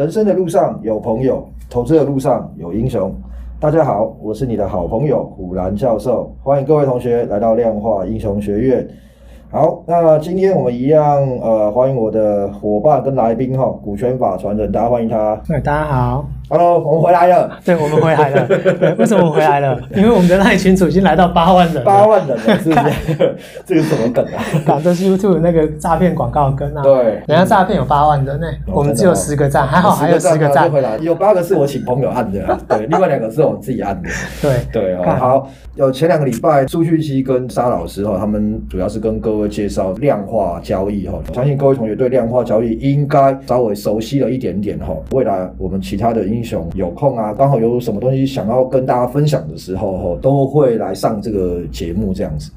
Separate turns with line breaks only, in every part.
人生的路上有朋友，投资的路上有英雄。大家好，我是你的好朋友虎兰教授，欢迎各位同学来到量化英雄学院。好，那今天我们一样，呃，欢迎我的伙伴跟来宾哈，股权法传人，大家欢迎他。
对，大家好。
Hello，我们回来了。
对，我们回来了。对，为什么我们回来了？因为我们的那群组已经来到八万人。
八万人了，是不是？这个是什么梗啊？
搞的是 YouTube 那个诈骗广告梗啊。
对，
人家诈骗有八万人呢，我们只有十个赞，还好还有十个赞。
有八个是我请朋友按的，对，另外两个是我自己按的。
对
对哦，好，有前两个礼拜，朱旭熙跟沙老师哈，他们主要是跟各位介绍量化交易哈，相信各位同学对量化交易应该稍微熟悉了一点点哈。未来我们其他的英雄有空啊，刚好有什么东西想要跟大家分享的时候，吼都会来上这个节目这样子。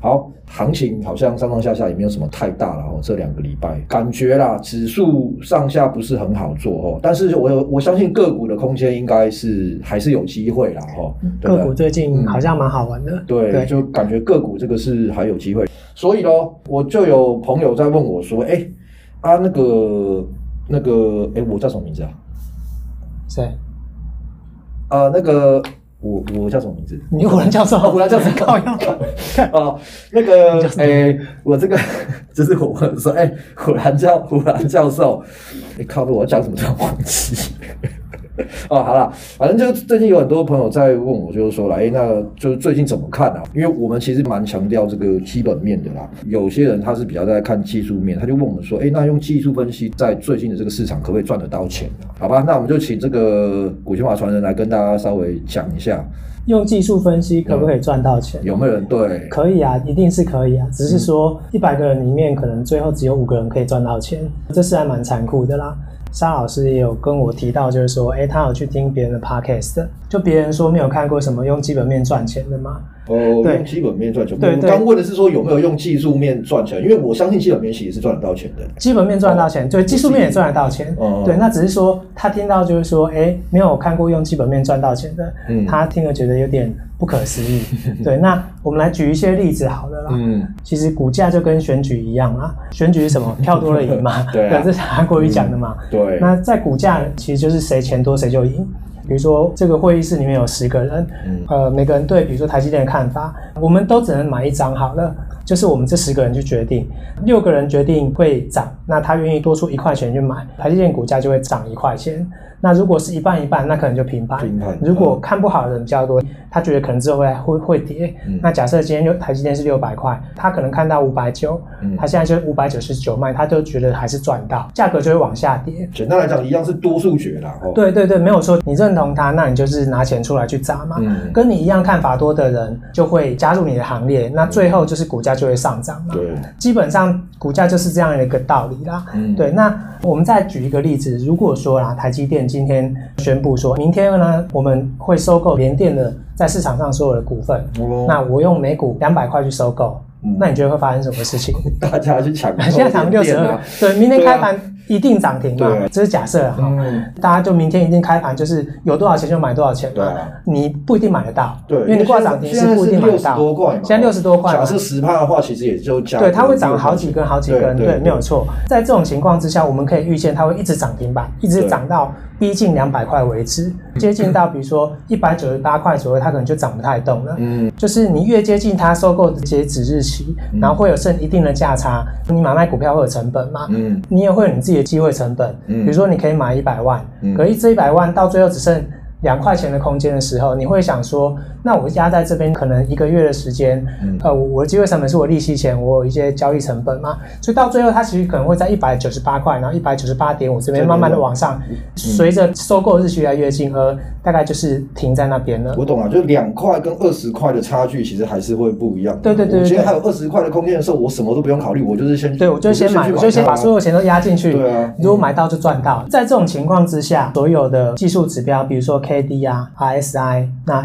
好，行情好像上上下下也没有什么太大了哦，这两个礼拜感觉啦，指数上下不是很好做哦，但是我有我相信个股的空间应该是还是有机会啦哈。
个股最近好像蛮好玩的，嗯、
对，对就感觉个股这个是还有机会，所以咯，我就有朋友在问我说，哎、欸，啊那个那个，哎、欸，我叫什么名字啊？
谁？
呃，那个我我叫什么名字？
你虎兰教授，
虎兰教授靠腰。哦，那个 哎，我这个就是我问说，哎，虎兰教虎兰教授，你靠着我讲什么都忘记。哦，好了，反正就最近有很多朋友在问我，就是说了，哎，那就是最近怎么看啊？因为我们其实蛮强调这个基本面的啦。有些人他是比较在看技术面，他就问我们说，哎，那用技术分析在最近的这个市场可不可以赚得到钱？好吧，那我们就请这个股权法传人来跟大家稍微讲一下，
用技术分析可不可以赚到钱？
有没有人对？
可以啊，一定是可以啊，只是说一百个人里面可能最后只有五个人可以赚到钱，这是还蛮残酷的啦。沙老师也有跟我提到，就是说，哎，他有去听别人的 podcast，就别人说没有看过什么用基本面赚钱的嘛。
哦，对，用基本面赚钱。对，刚问的是说有没有用技术面赚钱，因为我相信基本面其实是赚得到钱的。
基本面赚得到钱，对，技术面也赚得到钱。哦，对，那只是说他听到就是说，哎，没有看过用基本面赚到钱的，他听了觉得有点不可思议。对，那我们来举一些例子好了啦。嗯，其实股价就跟选举一样啊，选举是什么？票多了赢嘛。对，这是韩国瑜讲的嘛。对，那在股价其实就是谁钱多谁就赢。比如说，这个会议室里面有十个人，呃，每个人对比如说台积电的看法，我们都只能买一张好了，就是我们这十个人去决定，六个人决定会涨，那他愿意多出一块钱去买，台积电股价就会涨一块钱。那如果是一半一半，那可能就平盘。平盘。如果看不好的人比较多，他觉得可能之后会会会跌。嗯、那假设今天六台积电是六百块，他可能看到五百九，他现在就五百九十九卖，他就觉得还是赚到，价格就会往下跌。
简单来讲，一样是多数决啦。哦、
对对对，没有错。你认同他，那你就是拿钱出来去砸嘛。嗯、跟你一样看法多的人就会加入你的行列，那最后就是股价就会上涨嘛。对，基本上股价就是这样的一个道理啦。嗯、对，那我们再举一个例子，如果说啊，台积电。今天宣布说，明天呢，我们会收购联电的在市场上所有的股份。哦、那我用每股两百块去收购，嗯、那你觉得会发生什么事情？
大家去抢，
现在抢六十二，对，明天开盘。一定涨停嘛？这是假设哈，大家就明天一定开盘，就是有多少钱就买多少钱嘛。你不一定买得到，对，因为你挂涨停是不一定买得到。现在六十多块，
假设十趴的话，其实也就加。
对，它会涨好几根，好几根，对，没有错。在这种情况之下，我们可以预见它会一直涨停板，一直涨到逼近两百块为止，接近到比如说一百九十八块左右，它可能就涨不太动了。嗯，就是你越接近它收购的截止日期，然后会有剩一定的价差，你买卖股票会有成本嘛？嗯，你也会有你自己的机会成本，比如说你可以买一百万，可是这一百万到最后只剩两块钱的空间的时候，你会想说，那我压在这边可能一个月的时间，嗯、呃，我的机会成本是我利息钱，我有一些交易成本嘛，所以到最后它其实可能会在一百九十八块，然后一百九十八点五这边慢慢的往上，随着收购日期越来越近，而大概就是停在那边了。
我懂了，就两块跟二十块的差距其实还是会不一样。
对对对，
我觉得还有二十块的空间的时候，我什么都不用考虑，我就是先
对，我就先买，我就先把所有钱都压进去。对啊，如果买到就赚到。在这种情况之下，所有的技术指标，比如说 K D 啊。RSI 那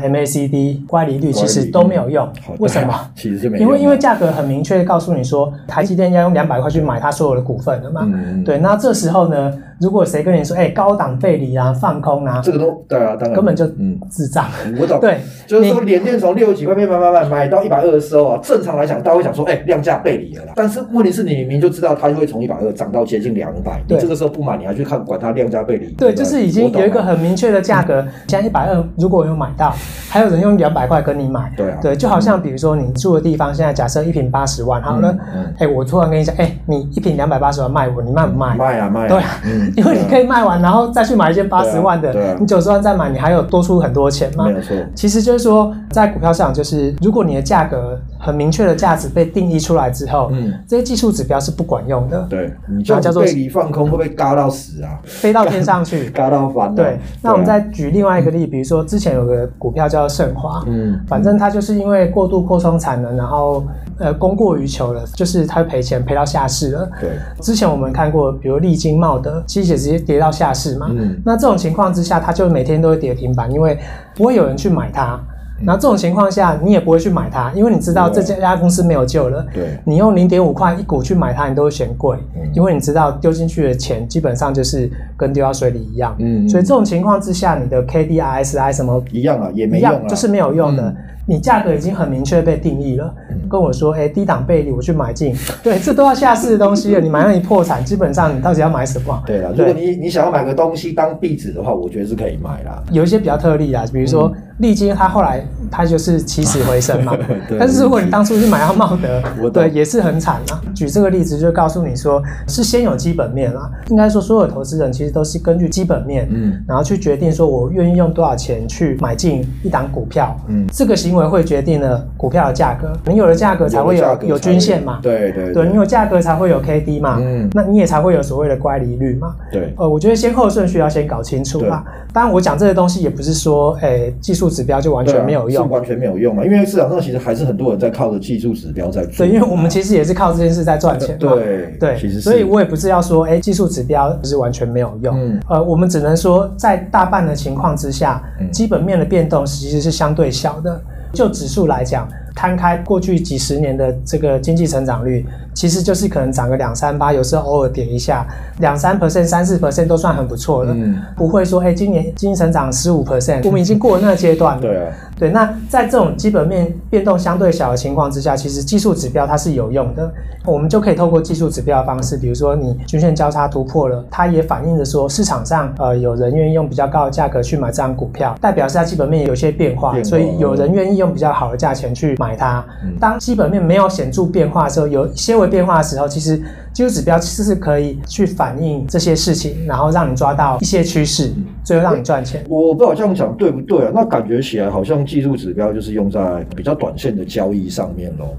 乖离率其实都没有用，为什么？
其实就没用。
因为因为价格很明确告诉你说，台积电要用两百块去买它所有的股份的嘛。对，那这时候呢，如果谁跟你说，哎、欸，高档背离啊，放空啊，
这个都对啊，当然。
根本就嗯。智障。
我懂，对，就是说联电从六十几块面买买买买到一百二的时候啊，正常来讲，大家会想说，哎、欸，量价背离了啦。但是问题是你明明就知道它就会从一百二涨到接近两百，你这个时候不买，你还去看管它量价背
离？对，就是已经有一个很明确的价格，现在一百二，如果有买到，还有人用两百块跟你买，
对啊，
对，就好像比如说你住的地方，现在假设一平八十万，好了，哎、嗯，我突然跟你讲，哎，你一平两百八十万卖我，你卖不卖？
卖啊卖啊，
对啊，嗯、因为你可以卖完，然后再去买一件八十万的，
对啊，
你九十万再买，你还有多出很多钱吗？
没有错。
其实就是说，在股票市场，就是如果你的价格很明确的价值被定义出来之后，嗯，这些技术指标是不管用的。
对，你叫做背离放空会不会嘎到死啊？
飞到天上去，
嘎到翻。
对，那我们再举另外一个例，比如说之前有个股票叫盛华，嗯，反正它就是因为过度扩充产能，然后呃供过于求了，就是它赔钱赔到下市了。
对，
之前我们看过，比如利金、茂德，其实也直接跌到下市嘛。嗯，那这种情况之下，它就每天都会跌停板，因为不会有人去买它。然后这种情况下，你也不会去买它，因为你知道这家公司没有救了。
对，
你用零点五块一股去买它，你都会嫌贵，因为你知道丢进去的钱基本上就是跟丢到水里一样。嗯，所以这种情况之下，你的 K D R S I 什么
一样啊，也没用，
就是没有用的。你价格已经很明确被定义了，跟我说，哎，低档背离，我去买进，对，这都要下市的东西了。你马上你破产，基本上你到底要买什么？
对了，如果你你想要买个东西当壁纸的话，我觉得是可以买啦。
有一些比较特例啦，比如说利金，它后来它就是起死回生嘛。但是如果你当初是买到茂德，对，也是很惨啊。举这个例子就告诉你说，是先有基本面啊。应该说，所有投资人其实都是根据基本面，嗯，然后去决定说我愿意用多少钱去买进一档股票，嗯，这个行为会决定了股票的价格。你有了价格才会有有均线嘛？
对对
对，你有价格才会有 K D 嘛？嗯，那你也才会有所谓的乖离率嘛？
对，
呃，我觉得先后顺序要先搞清楚啦。当然，我讲这些东西也不是说，哎，技术指标就完全没有用，
完全没有用嘛？因为市场上其实还是很多人在靠着技术指标在做。
对，因为我们其实也是靠这件事在赚钱嘛。
对
对，其实所以我也不是要说，哎，技术指标不是完全没有用。嗯，呃，我们只能说，在大半的情况之下，基本面的变动其实是相对小的。就指数来讲，摊开过去几十年的这个经济成长率，其实就是可能涨个两三八，有时候偶尔跌一下，两三 percent、三四 percent 都算很不错了。嗯，不会说，哎，今年经济成长十五 percent，我们已经过了那个阶段了。
对啊，
对。那在这种基本面变动相对小的情况之下，其实技术指标它是有用的。我们就可以透过技术指标的方式，比如说你均线交叉突破了，它也反映着说市场上呃有人愿意用比较高的价格去买这张股票，代表是它基本面有些变化，变化，所以有人愿意用比较好的价钱去买它。嗯，当基本面没有显著变化的时候，有一些微变化的时候，其实技术指标其实是可以去反映这些事情，然后让你抓到一些趋势，最后让你赚钱。
我不知道这样讲对不对啊？那感觉起来好像技术指标就是用在比较短线的交易上面喽。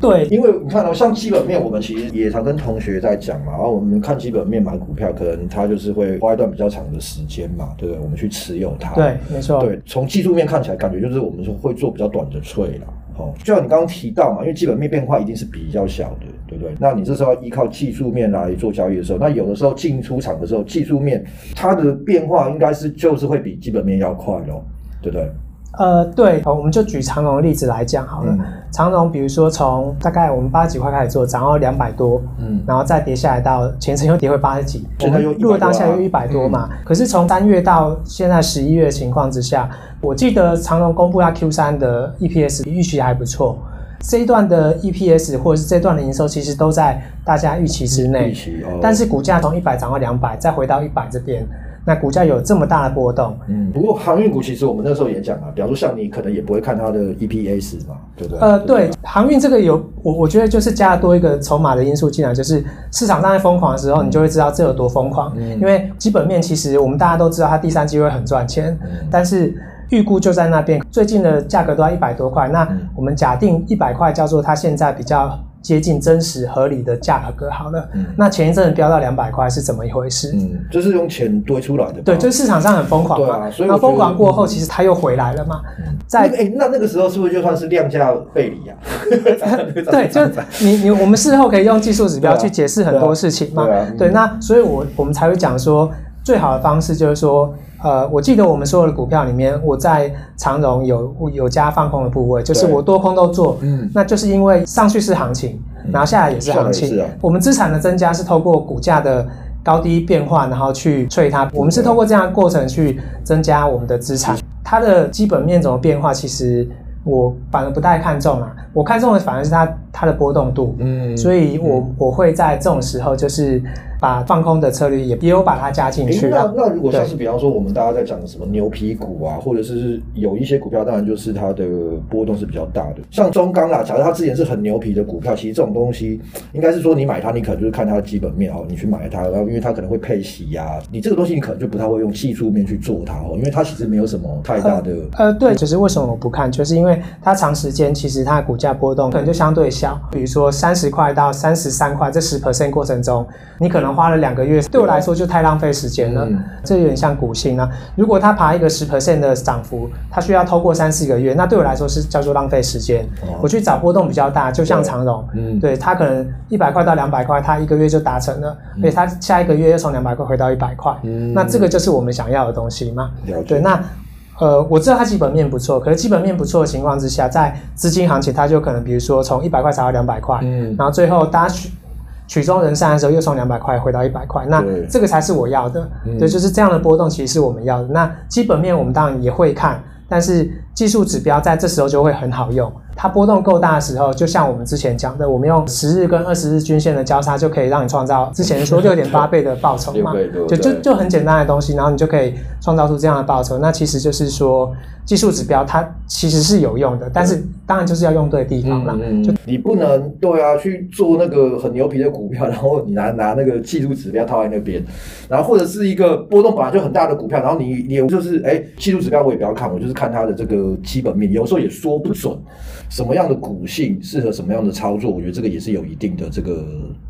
对，
因为你看到、哦、像基本面，我们其实也常跟同学在讲嘛。然后我们看基本面买股票，可能它就是会花一段比较长的时间嘛，对不对？我们去持有它。
对，没错。
对，从技术面看起来，感觉就是我们说会做比较短的 trade 啦。哦，就像你刚刚提到嘛，因为基本面变化一定是比较小的，对不对？那你这时候要依靠技术面来做交易的时候，那有的时候进出场的时候，技术面它的变化应该是就是会比基本面要快咯，对不对？
呃，对，我们就举长荣的例子来讲好了。嗯、长荣，比如说从大概我们八十几块开始做，涨到两百多，嗯，然后再跌下来到前程又跌回八十几，我们入了当下又一百多嘛。嗯、可是从三月到现在十一月的情况之下，我记得长荣公布它 Q 三的 EPS 预期还不错，这一段的 EPS 或者是这段的营收其实都在大家预期之内，哦、但是股价从一百涨到两百，再回到一百这边。那股价有这么大的波动，嗯，不过
航运股其实我们那时候也讲啊，比方说像你可能也不会看它的 EPS 嘛，对不对？
呃，对，航运这个有我我觉得就是加多一个筹码的因素进来，就是市场上在疯狂的时候，你就会知道这有多疯狂。嗯，因为基本面其实我们大家都知道它第三季会很赚钱，嗯，但是预估就在那边，最近的价格都要一百多块，那我们假定一百块叫做它现在比较。接近真实合理的价格好了，嗯、那前一阵子飙到两百块是怎么一回事？
嗯，就是用钱堆出来的。
对，就是市场上很疯狂嘛。对啊，所以那疯狂过后，其实它又回来了嘛。嗯、在哎、
欸，那那个时候是不是就算是量价背离啊？
对，就 你你我们事后可以用技术指标去解释很多事情嘛。对，啊对，啊嗯、对，那所以我我们才会讲说，最好的方式就是说。呃，我记得我们所有的股票里面，我在长荣有有加放空的部位，就是我多空都做，嗯，那就是因为上去是行情，然后下来也是行情，嗯啊、我们资产的增加是透过股价的高低变化，然后去脆它。我们是透过这样的过程去增加我们的资产。它的基本面怎么变化，其实我反而不太看重啊。我看重的反而是它它的波动度。嗯，所以我我会在这种时候就是。把放空的策略也也有把它加进去。
那那如果像是比方说我们大家在讲什么牛皮股啊，或者是有一些股票，当然就是它的波动是比较大的。像中钢啦，假如它之前是很牛皮的股票，其实这种东西应该是说你买它，你可能就是看它的基本面哦，你去买它，然后因为它可能会配息呀，你这个东西你可能就不太会用技术面去做它哦，因为它其实没有什么太大的。
呃，对，就是为什么我不看，就是因为它长时间其实它的股价波动可能就相对小，比如说三十块到三十三块这十 percent 过程中，你可能花了两个月。对我来说就太浪费时间了，嗯、这有点像股性啊。如果它爬一个十 percent 的涨幅，它需要透过三四个月，那对我来说是叫做浪费时间。哦、我去找波动比较大，就像长荣，嗯，对，它可能一百块到两百块，它一个月就达成了，所以它下一个月又从两百块回到一百块，嗯，那这个就是我们想要的东西嘛。对，那呃，我知道它基本面不错，可是基本面不错的情况之下，在资金行情，它就可能比如说从一百块涨到两百块，嗯，然后最后大家去。曲终人散的时候，又从两百块回到一百块，那这个才是我要的。对，对，就是这样的波动，其实是我们要的。那基本面我们当然也会看，但是技术指标在这时候就会很好用。它波动够大的时候，就像我们之前讲的，我们用十日跟二十日均线的交叉，就可以让你创造之前说六点八倍的报酬嘛。就就就很简单的东西，然后你就可以创造出这样的报酬。那其实就是说，技术指标它其实是有用的，但是当然就是要用对地方啦。
嗯嗯、就你不能对啊，去做那个很牛皮的股票，然后你拿拿那个技术指标套在那边，然后或者是一个波动本来就很大的股票，然后你你就是哎，技术指标我也不要看，我就是看它的这个基本面，有时候也说不准。什么样的股性适合什么样的操作？我觉得这个也是有一定的这个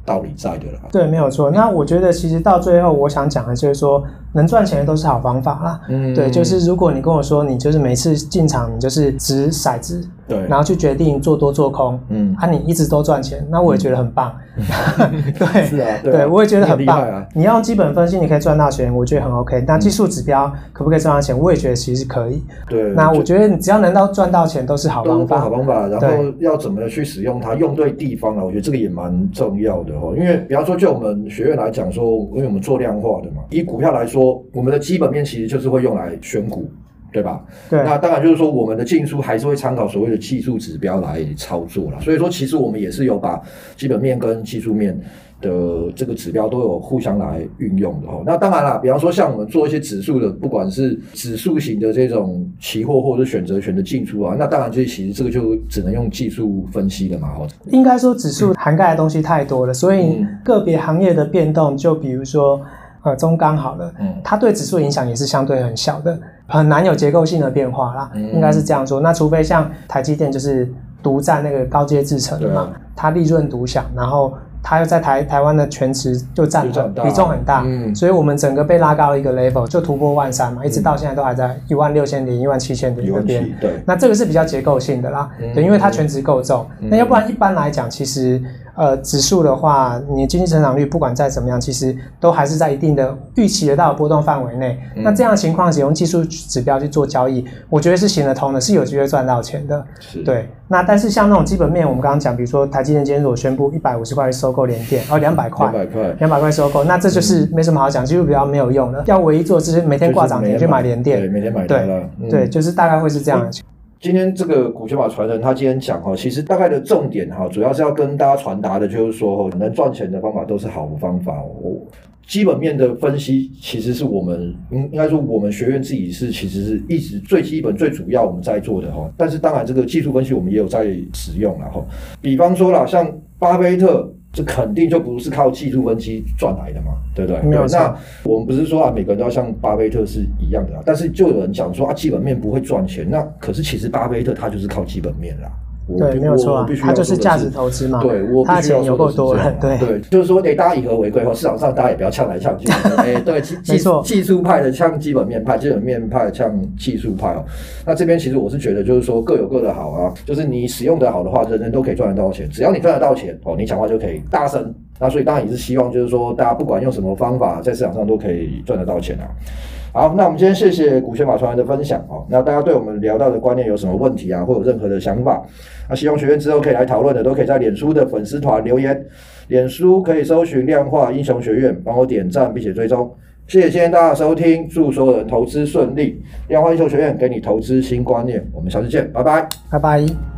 道理在的啦。
对，没有错。那我觉得其实到最后，我想讲的就是说，能赚钱的都是好方法啦。嗯，对，就是如果你跟我说，你就是每次进场，你就是掷骰子。对，然后去决定做多做空，嗯，啊，你一直都赚钱，那我也觉得很棒，对，是啊，对，我也觉得很棒啊。你要基本分析，你可以赚到钱，我觉得很 OK。那技术指标可不可以赚到钱？我也觉得其实可以。对，那我觉得你只要能到赚到钱，都是好方法，好方法。
然后要怎么去使用它，用对地方了，我觉得这个也蛮重要的哦。因为比方说，就我们学院来讲说，因为我们做量化的嘛，以股票来说，我们的基本面其实就是会用来选股。对吧？对，那当然就是说，我们的进出还是会参考所谓的技术指标来操作啦。所以说，其实我们也是有把基本面跟技术面的这个指标都有互相来运用的哦。那当然啦，比方说像我们做一些指数的，不管是指数型的这种期货或者选择权的进出啊，那当然就其实这个就只能用技术分析了嘛。哦，
应该说指数涵盖的东西太多了，所以个别行业的变动，就比如说。呃，中钢好了，嗯，它对指数影响也是相对很小的，很难有结构性的变化啦，嗯、应该是这样说。那除非像台积电就是独占那个高阶制程嘛，啊、它利润独享，然后它又在台台湾的全值就占比重很大，嗯，所以我们整个被拉高了一个 level，就突破万三嘛，一直到现在都还在一万六千点、一万七千点这边，对，那这个是比较结构性的啦，嗯、对，因为它全值够重，嗯、那要不然一般来讲，其实。呃，指数的话，你的经济成长率不管再怎么样，其实都还是在一定的预期得到的波动范围内。嗯、那这样的情况，使用技术指标去做交易，我觉得是行得通的，是有机会赚到钱的。对。那但是像那种基本面，我们刚刚讲，比如说台积电今天如果宣布一百五十块收购联电，哦，两百块，两百块，两百块收购，那这就是没什么好讲，技术比较没有用的。要唯一做就是每天挂涨停去买联电，对，每天买对，嗯、对，就是大概会是这样的。
今天这个股权法传人，他今天讲哈，其实大概的重点哈，主要是要跟大家传达的，就是说，哦能赚钱的方法都是好的方法哦。基本面的分析，其实是我们应应该说，我们学院自己是其实是一直最基本、最主要我们在做的哈。但是当然，这个技术分析我们也有在使用了哈。比方说啦，像巴菲特。这肯定就不是靠技术分析赚来的嘛，对不对？没有。那我们不是说啊，每个人都要像巴菲特是一样的啊，但是就有人讲说啊，基本面不会赚钱。那可是其实巴菲特他就是靠基本面啦。
对，没有错啊，他就是价值投资嘛。对，我他钱有够多了。对对，
就是说，得大家以和为贵后，市场上大家也不要呛来呛去。哎，对，技技技术派的呛基本面派，基本面派呛技术派哦。那这边其实我是觉得，就是说各有各的好啊。就是你使用的好的话，人人都可以赚得到钱。只要你赚得到钱哦，你讲话就可以大声。那所以当然也是希望，就是说大家不管用什么方法，在市场上都可以赚得到钱啊。好，那我们今天谢谢股权法传人的分享哦。那大家对我们聊到的观念有什么问题啊，或有任何的想法，那希望学院之后可以来讨论的，都可以在脸书的粉丝团留言。脸书可以搜寻量化英雄学院，帮我点赞并且追踪。谢谢今天大家收听，祝所有人投资顺利。量化英雄学院给你投资新观念，我们下次见，拜拜，
拜拜。